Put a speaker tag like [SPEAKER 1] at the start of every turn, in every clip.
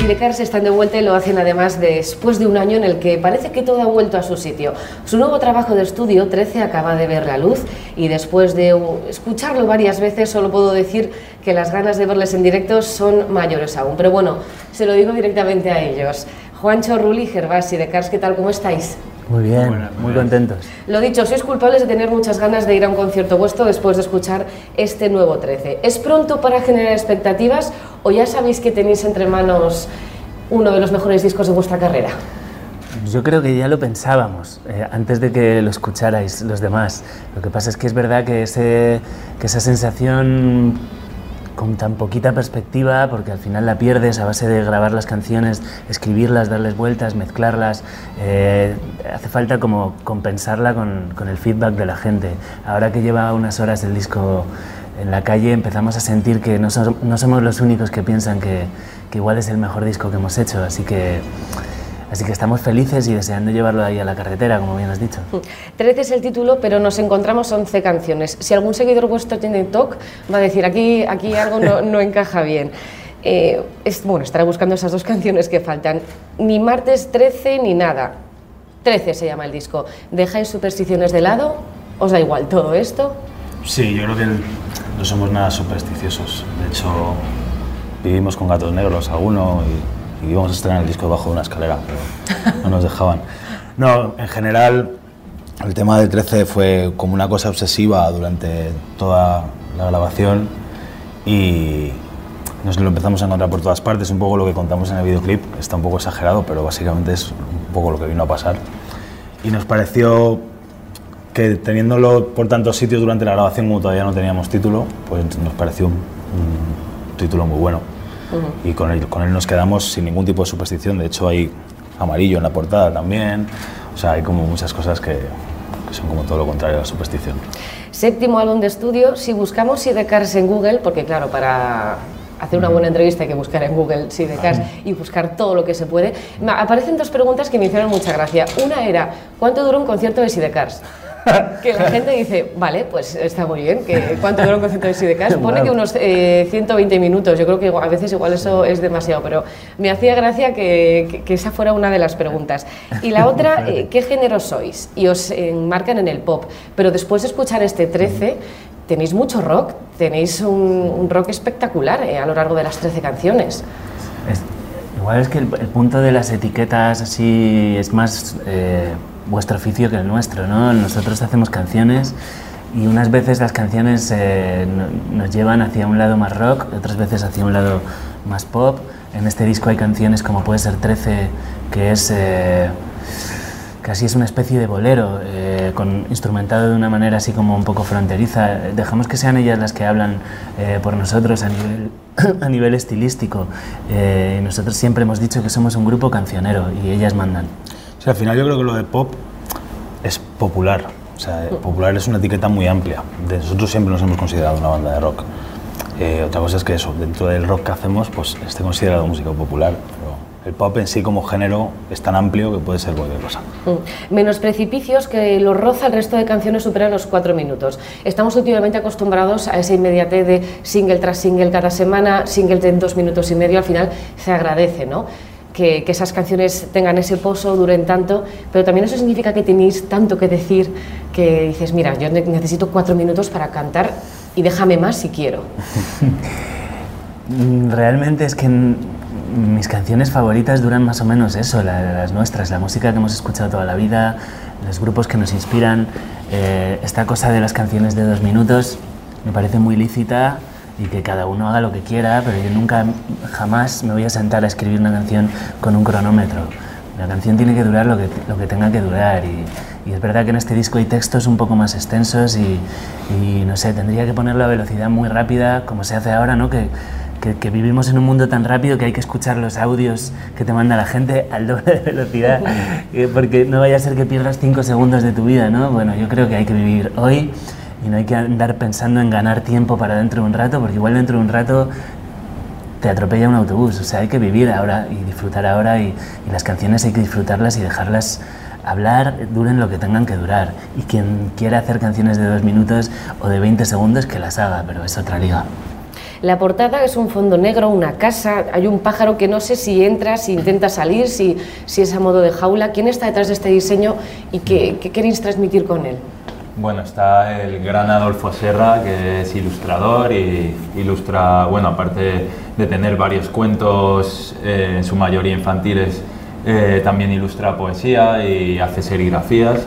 [SPEAKER 1] Sidecars están de vuelta y lo hacen además después de un año en el que parece que todo ha vuelto a su sitio. Su nuevo trabajo de estudio, 13, acaba de ver la luz y después de escucharlo varias veces solo puedo decir que las ganas de verles en directo son mayores aún. Pero bueno, se lo digo directamente a ellos. Juancho, Ruli, Gervás, Sidecars, ¿qué tal? ¿Cómo estáis?
[SPEAKER 2] Muy bien, muy contentos.
[SPEAKER 1] Lo dicho, sois culpables de tener muchas ganas de ir a un concierto vuestro después de escuchar este nuevo 13. ¿Es pronto para generar expectativas o ya sabéis que tenéis entre manos uno de los mejores discos de vuestra carrera?
[SPEAKER 2] Yo creo que ya lo pensábamos eh, antes de que lo escucharais los demás. Lo que pasa es que es verdad que, ese, que esa sensación con tan poquita perspectiva, porque al final la pierdes a base de grabar las canciones, escribirlas, darles vueltas, mezclarlas. Eh, hace falta como compensarla con, el feedback de la gente. Ahora que lleva unas horas el disco en la calle, empezamos a sentir que no, no somos los únicos que piensan que, que igual es el mejor disco que hemos hecho. Así que Así que estamos felices y deseando llevarlo ahí a la carretera, como bien has dicho.
[SPEAKER 1] 13 es el título, pero nos encontramos 11 canciones. Si algún seguidor vuestro tiene TOC, va a decir, aquí, aquí algo no, no encaja bien. Eh, es, bueno, estará buscando esas dos canciones que faltan. Ni martes 13 ni nada. 13 se llama el disco. ¿Dejáis supersticiones de lado? ¿Os da igual todo esto?
[SPEAKER 3] Sí, yo creo que no somos nada supersticiosos. De hecho, vivimos con gatos negros alguno y y íbamos a estrenar el disco debajo de una escalera, pero no nos dejaban. No, en general, el tema del 13 fue como una cosa obsesiva durante toda la grabación y nos lo empezamos a encontrar por todas partes. Un poco lo que contamos en el videoclip está un poco exagerado, pero básicamente es un poco lo que vino a pasar. Y nos pareció que teniéndolo por tantos sitios durante la grabación, como todavía no teníamos título, pues nos pareció un, un título muy bueno y con él, con él nos quedamos sin ningún tipo de superstición. De hecho, hay amarillo en la portada también. O sea, hay como muchas cosas que, que son como todo lo contrario a la superstición.
[SPEAKER 1] Séptimo álbum de estudio. Si buscamos Sidecars en Google, porque claro, para hacer una buena entrevista hay que buscar en Google Sidecars y buscar todo lo que se puede. Aparecen dos preguntas que me hicieron mucha gracia. Una era, ¿cuánto dura un concierto de Sidecars? que la gente dice, vale, pues está muy bien, que ¿cuánto dura un concierto de Sidecast? Pone que unos 120 eh, minutos, yo creo que a veces igual eso es demasiado, pero me hacía gracia que, que, esa fuera una de las preguntas. Y la otra, eh, ¿qué género sois? Y os enmarcan en el pop, pero después de escuchar este 13, tenéis mucho rock, tenéis un, rock espectacular eh, a lo largo de las 13 canciones.
[SPEAKER 2] Igual es que el, punto de las etiquetas así es más vuestro oficio que el nuestro, ¿no? Nosotros hacemos canciones y unas veces las canciones eh, nos llevan hacia un lado más rock, otras veces hacia un lado más pop. En este disco hay canciones como puede ser 13, que es eh, casi es una especie de bolero, eh, con, instrumentado de una manera así como un poco fronteriza. Dejamos que sean ellas las que hablan por nosotros a nivel, a nivel estilístico. nosotros siempre hemos dicho que somos un grupo cancionero y ellas mandan.
[SPEAKER 3] Al final yo creo que lo de pop es popular. O sea, popular es una etiqueta muy amplia. nosotros siempre nos hemos considerado una banda de rock. Eh, otra cosa es que eso, dentro del rock que hacemos, pues esté considerado música popular. El pop en sí como género es tan amplio que puede ser cualquier cosa.
[SPEAKER 1] Mm. Menos precipicios que lo roza el resto de canciones superan los cuatro minutos. Estamos últimamente acostumbrados a esa inmediatez de single tras single cada semana, single de dos minutos y medio, al final se agradece, ¿no? que, esas canciones tengan ese pozo, duren tanto, pero también eso significa que tenéis tanto que decir que dices, mira, yo necesito cuatro minutos para cantar y déjame más si quiero.
[SPEAKER 2] Realmente es que mis canciones favoritas duran más o menos eso, las nuestras, la música que hemos escuchado toda la vida, los grupos que nos inspiran. Eh, esta cosa de las canciones de dos minutos me parece muy lícita y que cada uno haga lo que quiera, pero yo nunca, jamás me voy a sentar a escribir una canción con un cronómetro. La canción tiene que durar lo que, lo que tenga que durar y, es verdad que en este disco hay textos un poco más extensos y, no sé, tendría que ponerlo a velocidad muy rápida, como se hace ahora, ¿no? Que, que, que, vivimos en un mundo tan rápido que hay que escuchar los audios que te manda la gente al doble de velocidad, porque no vaya a ser que pierdas cinco segundos de tu vida, ¿no? Bueno, yo creo que hay que vivir hoy y no hay que andar pensando en ganar tiempo para dentro de un rato, porque igual dentro de un rato te atropella un autobús. O sea, hay que vivir ahora y disfrutar ahora y, las canciones hay que disfrutarlas y dejarlas hablar, duren lo que tengan que durar. Y quien quiera hacer canciones de dos minutos o de 20 segundos, que las haga, pero es otra liga.
[SPEAKER 1] La portada es un fondo negro, una casa, hay un pájaro que no sé si entra, si intenta salir, si, si es a modo de jaula. ¿Quién está detrás de este diseño y qué, queréis transmitir con él?
[SPEAKER 4] Bueno, está el gran Adolfo Serra, que es ilustrador y ilustra, bueno, aparte de tener varios cuentos, eh, en su mayoría infantiles, eh, también ilustra poesía y hace serigrafías.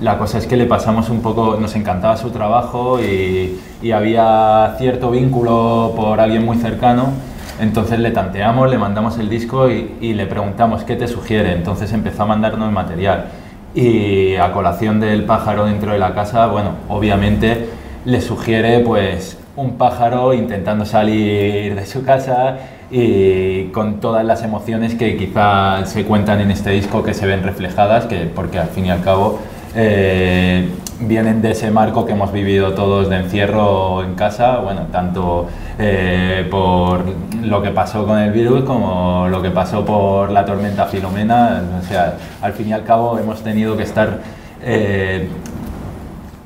[SPEAKER 4] La cosa es que le pasamos un poco, nos encantaba su trabajo y, había cierto vínculo por alguien muy cercano, entonces le tanteamos, le mandamos el disco y, y le preguntamos qué te sugiere, entonces empezó a mandarnos material. Y a colación del pájaro dentro de la casa, bueno, obviamente le sugiere pues un pájaro intentando salir de su casa y con todas las emociones que quizá se cuentan en este disco que se ven reflejadas, que porque al fin y al cabo eh, vienen de ese marco que hemos vivido todos de encierro en casa, bueno, tanto eh, por lo que pasó con el virus como lo que pasó por la tormenta Filomena, o sea, al fin y al cabo hemos tenido que estar eh,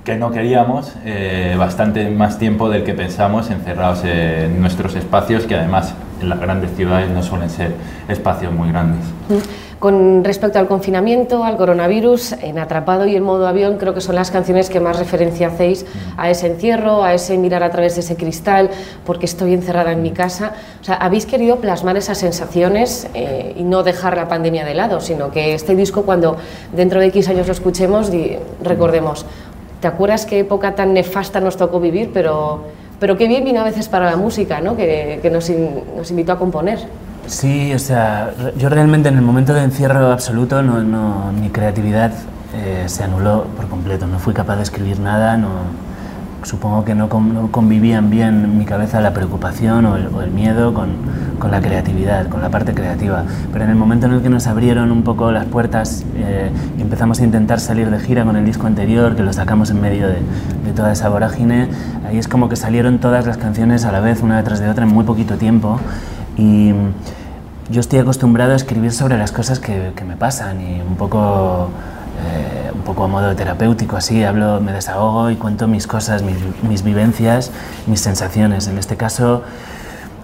[SPEAKER 4] que no queríamos eh, bastante más tiempo del que pensamos encerrados en nuestros espacios que además en las grandes ciudades no suelen ser espacios muy grandes.
[SPEAKER 1] Con respecto al confinamiento, al coronavirus, en Atrapado y en modo avión, creo que son las canciones que más referencia hacéis a ese encierro, a ese mirar a través de ese cristal, porque estoy encerrada en mi casa. O sea, habéis querido plasmar esas sensaciones eh, y no dejar la pandemia de lado, sino que este disco, cuando dentro de X años lo escuchemos, recordemos, ¿te acuerdas qué época tan nefasta nos tocó vivir? Pero, pero qué bien vino a veces para la música, ¿no? que, que nos, in, nos invitó a componer.
[SPEAKER 2] Sí, o sea, yo realmente en el momento de encierro absoluto no, no, mi creatividad eh, se anuló por completo. No fui capaz de escribir nada, no, supongo que no, no convivían bien en mi cabeza la preocupación o el, o el miedo con, con, la creatividad, con la parte creativa. Pero en el momento en el que nos abrieron un poco las puertas eh, y empezamos a intentar salir de gira con el disco anterior, que lo sacamos en medio de, de toda esa vorágine, ahí es como que salieron todas las canciones a la vez, una detrás de otra, en muy poquito tiempo. Y yo estoy acostumbrado a escribir sobre las cosas que, que me pasan y un poco, eh, un poco a modo terapéutico, así, hablo, me desahogo y cuento mis cosas, mis, mis, vivencias, mis sensaciones. En este caso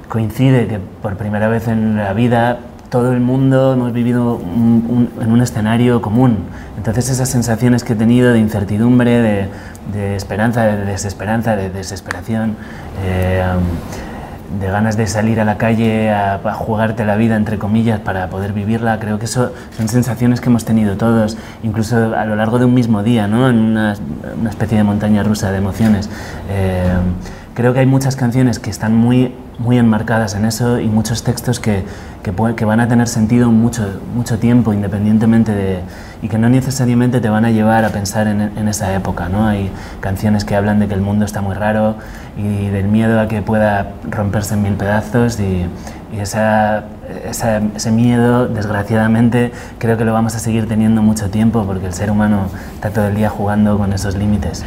[SPEAKER 2] coincide que por primera vez en la vida todo el mundo hemos vivido un, un, en un escenario común. Entonces esas sensaciones que he tenido de incertidumbre, de, de esperanza, de desesperanza, de desesperación, eh, de ganas de salir a la calle a, a, jugarte la vida, entre comillas, para poder vivirla. Creo que eso son sensaciones que hemos tenido todos, incluso a lo largo de un mismo día, ¿no? en una, una especie de montaña rusa de emociones. Eh, creo que hay muchas canciones que están muy, muy enmarcadas en eso y muchos textos que, que, van a tener sentido mucho, mucho tiempo, independientemente de... y que no necesariamente te van a llevar a pensar en, esa época. ¿no? Hay canciones que hablan de que el mundo está muy raro y del miedo a que pueda romperse en mil pedazos y esa, esa, ese miedo, desgraciadamente, creo que lo vamos a seguir teniendo mucho tiempo porque el ser humano está todo el día jugando con esos límites.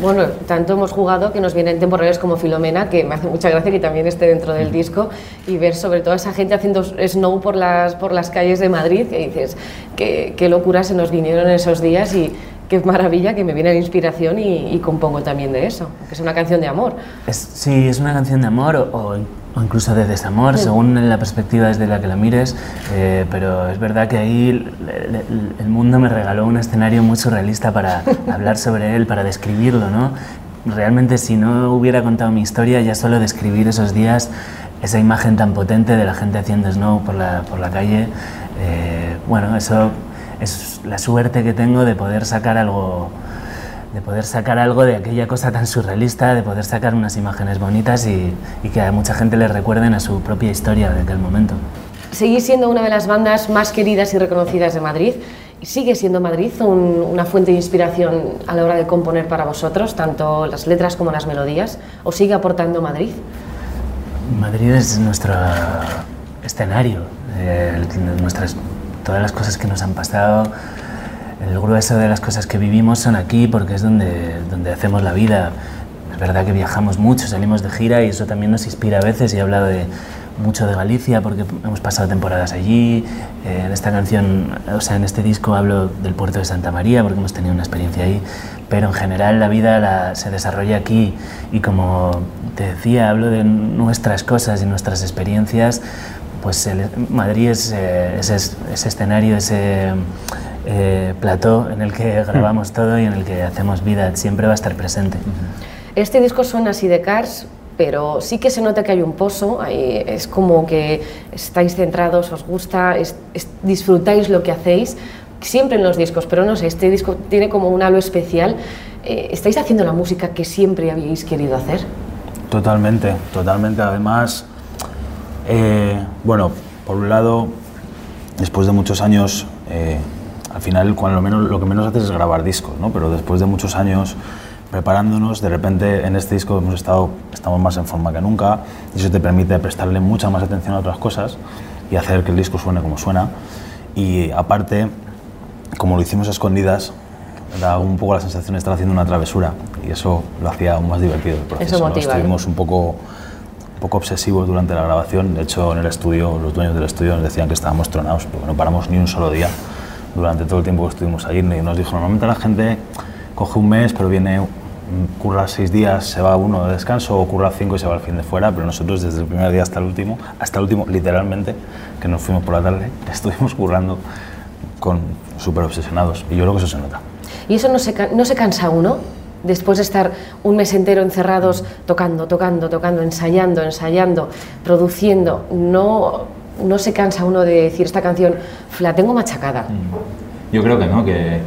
[SPEAKER 1] Bueno, tanto hemos jugado que nos vienen temporales como Filomena, que me hace mucha gracia que también esté dentro del disco, y ver sobre todo a esa gente haciendo snow por las, por las calles de Madrid, que dices, qué, qué locura se nos vinieron esos días y qué maravilla que me viene la inspiración y, y, compongo también de eso, que es una canción de amor.
[SPEAKER 2] Es, sí, es una canción de amor o, o o incluso de desamor, sí. según la perspectiva desde la que la mires, eh, pero es verdad que ahí el, el, mundo me regaló un escenario muy surrealista para hablar sobre él, para describirlo, ¿no? Realmente si no hubiera contado mi historia, ya solo describir esos días, esa imagen tan potente de la gente haciendo snow por la, por la calle, eh, bueno, eso es la suerte que tengo de poder sacar algo de poder sacar algo de aquella cosa tan surrealista, de poder sacar unas imágenes bonitas y, y, que a mucha gente le recuerden a su propia historia de aquel momento.
[SPEAKER 1] Seguís siendo una de las bandas más queridas y reconocidas de Madrid. ¿Sigue siendo Madrid un, una fuente de inspiración a la hora de componer para vosotros, tanto las letras como las melodías? ¿O sigue aportando Madrid?
[SPEAKER 2] Madrid es nuestro escenario, eh, nuestras, todas las cosas que nos han pasado, el grueso de las cosas que vivimos son aquí porque es donde, donde hacemos la vida. Es verdad que viajamos mucho, salimos de gira y eso también nos inspira a veces y he hablado de mucho de Galicia porque hemos pasado temporadas allí. Eh, en esta canción, o sea, en este disco hablo del puerto de Santa María porque hemos tenido una experiencia ahí, pero en general la vida se desarrolla aquí y como te decía, hablo de nuestras cosas y nuestras experiencias. Pues Madrid es eh, ese, escenario, ese eh, plató en el que grabamos todo y en el que hacemos vida, siempre va a estar presente.
[SPEAKER 1] Este disco suena así de Cars, pero sí que se nota que hay un pozo, es como que estáis centrados, os gusta, disfrutáis lo que hacéis, siempre en los discos, pero no sé, este disco tiene como un halo especial. Eh, ¿Estáis haciendo la música que siempre habéis querido hacer?
[SPEAKER 3] Totalmente, totalmente. Además, eh, bueno, por un lado, después de muchos años, eh, al final cuando menos, lo que menos haces es grabar discos, ¿no? pero después de muchos años preparándonos, de repente en este disco hemos estado, estamos más en forma que nunca y eso te permite prestarle mucha más atención a otras cosas y hacer que el disco suene como suena. Y aparte, como lo hicimos a escondidas, da un poco la sensación de estar haciendo una travesura y eso lo hacía aún más divertido el proceso.
[SPEAKER 1] Eso motiva,
[SPEAKER 3] Estuvimos un poco, un poco obsesivos durante la grabación, de hecho en el estudio, los dueños del estudio nos decían que estábamos tronados porque no paramos ni un solo día durante todo el tiempo que estuvimos allí nos dijo, normalmente la gente coge un mes pero viene curra seis días, se va uno de descanso, o curra cinco y se va al fin de fuera, pero nosotros desde el primer día hasta el último, hasta el último, literalmente, que nos fuimos por la tarde, estuvimos currando con súper obsesionados y yo creo que eso se nota.
[SPEAKER 1] ¿Y eso no se, no se cansa uno? Después de estar un mes entero encerrados tocando, tocando, tocando, ensayando, ensayando, produciendo, no, no se cansa uno de decir esta canción, la tengo machacada. Mm.
[SPEAKER 4] Yo creo que no, que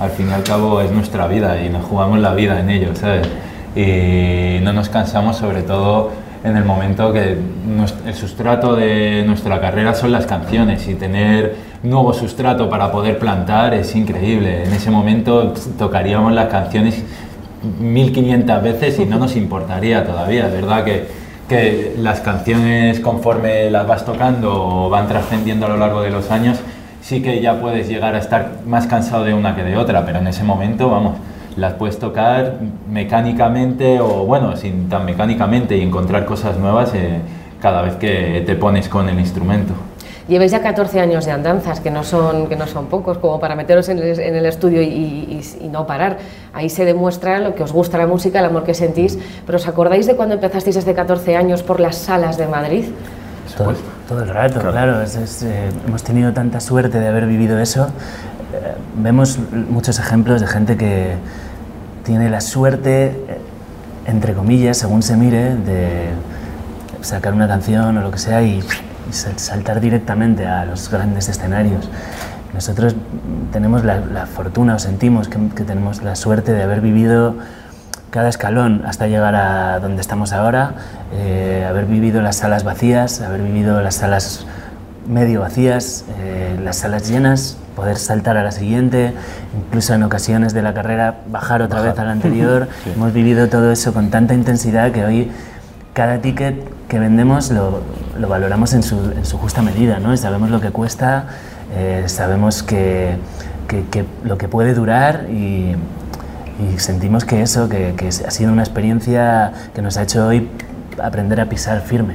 [SPEAKER 4] al fin y al cabo es nuestra vida y nos jugamos la vida en ello, ¿sabes? Y no nos cansamos sobre todo en el momento que el sustrato de nuestra carrera son las canciones y tener nuevo sustrato para poder plantar es increíble. En ese momento tocaríamos las canciones 1500 veces y no nos importaría todavía, ¿verdad? Que, que las canciones conforme las vas tocando o van trascendiendo a lo largo de los años, sí que ya puedes llegar a estar más cansado de una que de otra, pero en ese momento, vamos, las puedes tocar mecánicamente o, bueno, sin tan mecánicamente y encontrar cosas nuevas eh, cada vez que te pones con el instrumento.
[SPEAKER 1] Llevéis ya 14 años de andanzas, que no son, que no son pocos, como para meteros en el, estudio y, no parar. Ahí se demuestra lo que os gusta la música, el amor que sentís. Pero ¿os acordáis de cuando empezasteis hace 14 años por las salas de Madrid?
[SPEAKER 2] Todo, el rato, claro. Eh, hemos tenido tanta suerte de haber vivido eso. Eh, vemos muchos ejemplos de gente que tiene la suerte, eh, entre comillas, según se mire, de sacar una canción o lo que sea y, saltar directamente a los grandes escenarios. Nosotros tenemos la, fortuna o sentimos que, que tenemos la suerte de haber vivido cada escalón hasta llegar a donde estamos ahora, eh, haber vivido las salas vacías, haber vivido las salas medio vacías, eh, las salas llenas, poder saltar a la siguiente, incluso en ocasiones de la carrera bajar otra vez a la anterior. Hemos vivido todo eso con tanta intensidad que hoy cada ticket que vendemos lo, lo valoramos en su, en su, justa medida, ¿no? sabemos lo que cuesta, eh, sabemos que, que, lo que puede durar y, sentimos que eso, que, ha sido una experiencia que nos ha hecho hoy aprender a pisar firme.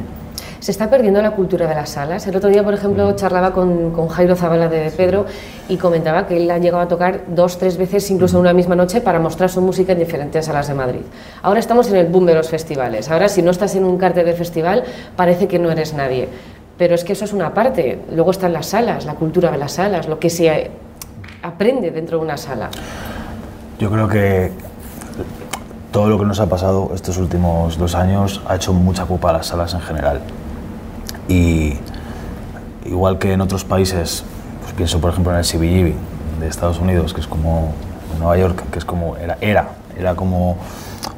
[SPEAKER 1] Se está perdiendo la cultura de las salas. El otro día, por ejemplo, charlaba con, con Jairo Zavala de Pedro y comentaba que él ha llegado a tocar dos, tres veces, incluso en una misma noche, para mostrar su música en diferentes salas de Madrid. Ahora estamos en el boom de los festivales. Ahora, si no estás en un cartel de festival, parece que no eres nadie. Pero es que eso es una parte. Luego están las salas, la cultura de las salas, lo que se aprende dentro de una sala.
[SPEAKER 3] Yo creo que todo lo que nos ha pasado estos últimos dos años ha hecho mucha culpa a las salas en general. Y igual que en otros países, pues pienso por ejemplo en el CBGB de Estados Unidos, que es como Nueva York, que es como era, era, era como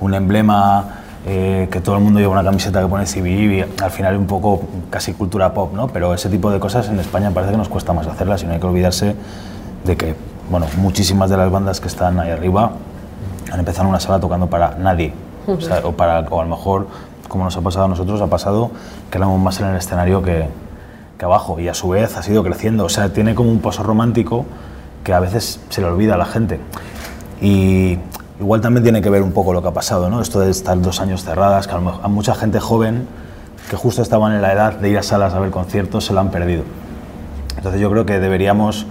[SPEAKER 3] un emblema eh, que todo el mundo lleva una camiseta que pone CBGB, al final un poco casi cultura pop, ¿no? Pero ese tipo de cosas en España parece que nos cuesta más hacerlas y no hay que olvidarse de que bueno, muchísimas de las bandas que están ahí arriba han empezado una sala tocando para nadie. o, para, o a lo mejor, como nos ha pasado a nosotros, ha pasado que éramos más en el escenario que, que abajo. Y a su vez ha sido creciendo. O sea, tiene como un pozo romántico que a veces se le olvida a la gente. Y igual también tiene que ver un poco lo que ha pasado, ¿no? Esto de estar dos años cerradas, que a, mucha gente joven que justo estaban en la edad de ir a salas a ver conciertos se lo han perdido. Entonces yo creo que deberíamos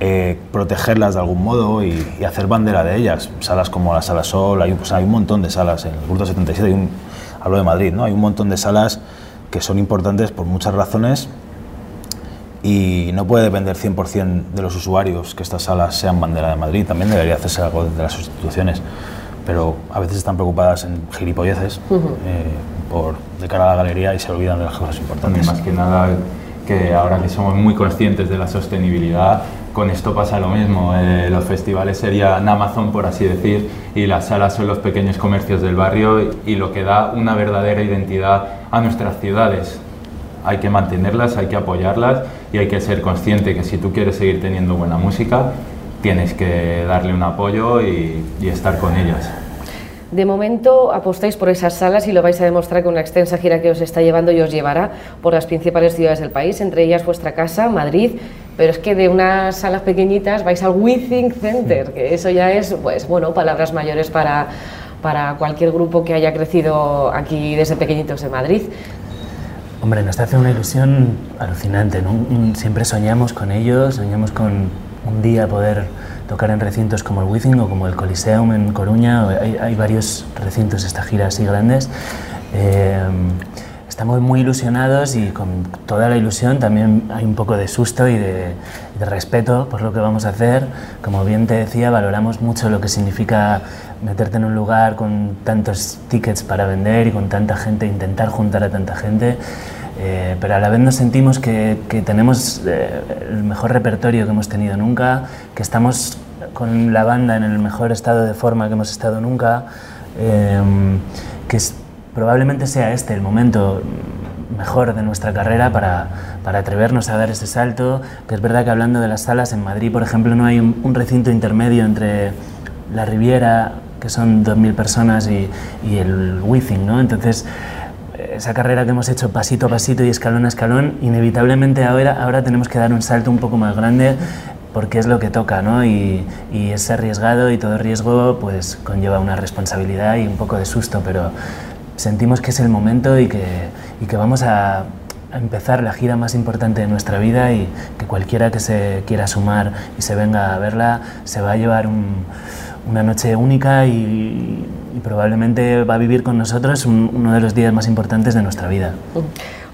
[SPEAKER 3] eh, protegerlas de algún modo y, hacer bandera de ellas. Salas como la Sala Sol, hay, pues, hay un montón de salas, en el Grupo 77 hay un, hablo de Madrid, ¿no? hay un montón de salas que son importantes por muchas razones y no puede depender 100% de los usuarios que estas salas sean bandera de Madrid, también debería hacerse algo desde las instituciones, pero a veces están preocupadas en gilipolleces eh, por, de cara a la galería y se olvidan de las cosas importantes.
[SPEAKER 4] Más que nada que ahora que somos muy conscientes de la sostenibilidad, con esto pasa lo mismo. Eh, los festivales serían Amazon, por así decir, y las salas son los pequeños comercios del barrio y lo que da una verdadera identidad a nuestras ciudades. Hay que mantenerlas, hay que apoyarlas y hay que ser consciente que si tú quieres seguir teniendo buena música, tienes que darle un apoyo y, y estar con ellas.
[SPEAKER 1] De momento apostáis por esas salas y lo vais a demostrar con una extensa gira que os está llevando y os llevará por las principales ciudades del país, entre ellas vuestra casa, Madrid, pero es que de unas salas pequeñitas vais al We Think Center, que eso ya es, pues bueno, palabras mayores para, para cualquier grupo que haya crecido aquí desde pequeñitos en Madrid.
[SPEAKER 2] Hombre, nos hace una ilusión alucinante, ¿no? Siempre soñamos con ellos, soñamos con un día poder tocar en recintos como el Withing o como el Coliseum en Coruña. Hay, hay varios recintos esta gira así grandes. Eh, estamos muy ilusionados y con toda la ilusión también hay un poco de susto y de, de, respeto por lo que vamos a hacer. Como bien te decía, valoramos mucho lo que significa meterte en un lugar con tantos tickets para vender y con tanta gente, intentar juntar a tanta gente. Eh, pero a la vez nos sentimos que, que tenemos eh, el mejor repertorio que hemos tenido nunca, que estamos con la banda en el mejor estado de forma que hemos estado nunca, eh, que probablemente sea este el momento mejor de nuestra carrera para, para, atrevernos a dar ese salto, que es verdad que hablando de las salas, en Madrid, por ejemplo, no hay un, recinto intermedio entre la Riviera, que son 2.000 personas, y, y el Withing, ¿no? Entonces, esa carrera que hemos hecho pasito a pasito y escalón a escalón, inevitablemente ahora, ahora tenemos que dar un salto un poco más grande porque es lo que toca, ¿no? Y, y, es arriesgado y todo riesgo pues conlleva una responsabilidad y un poco de susto, pero sentimos que es el momento y que, y que vamos a, empezar la gira más importante de nuestra vida y que cualquiera que se quiera sumar y se venga a verla se va a llevar un, una noche única y, probablemente va a vivir con nosotros un, uno de los días más importantes de nuestra vida.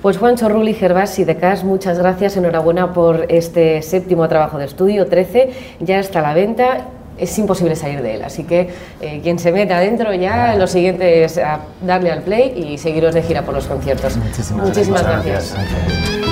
[SPEAKER 1] Pues Juancho Rulli Gervasi de CAS, muchas gracias, enhorabuena por este séptimo trabajo de estudio, 13, ya está a la venta es imposible salir de él. Así que eh, quien se meta adentro ya, lo siguiente es darle al play y seguiros de gira por los conciertos.
[SPEAKER 2] Muchísimas,
[SPEAKER 1] Muchísimas
[SPEAKER 2] gracias.
[SPEAKER 1] gracias.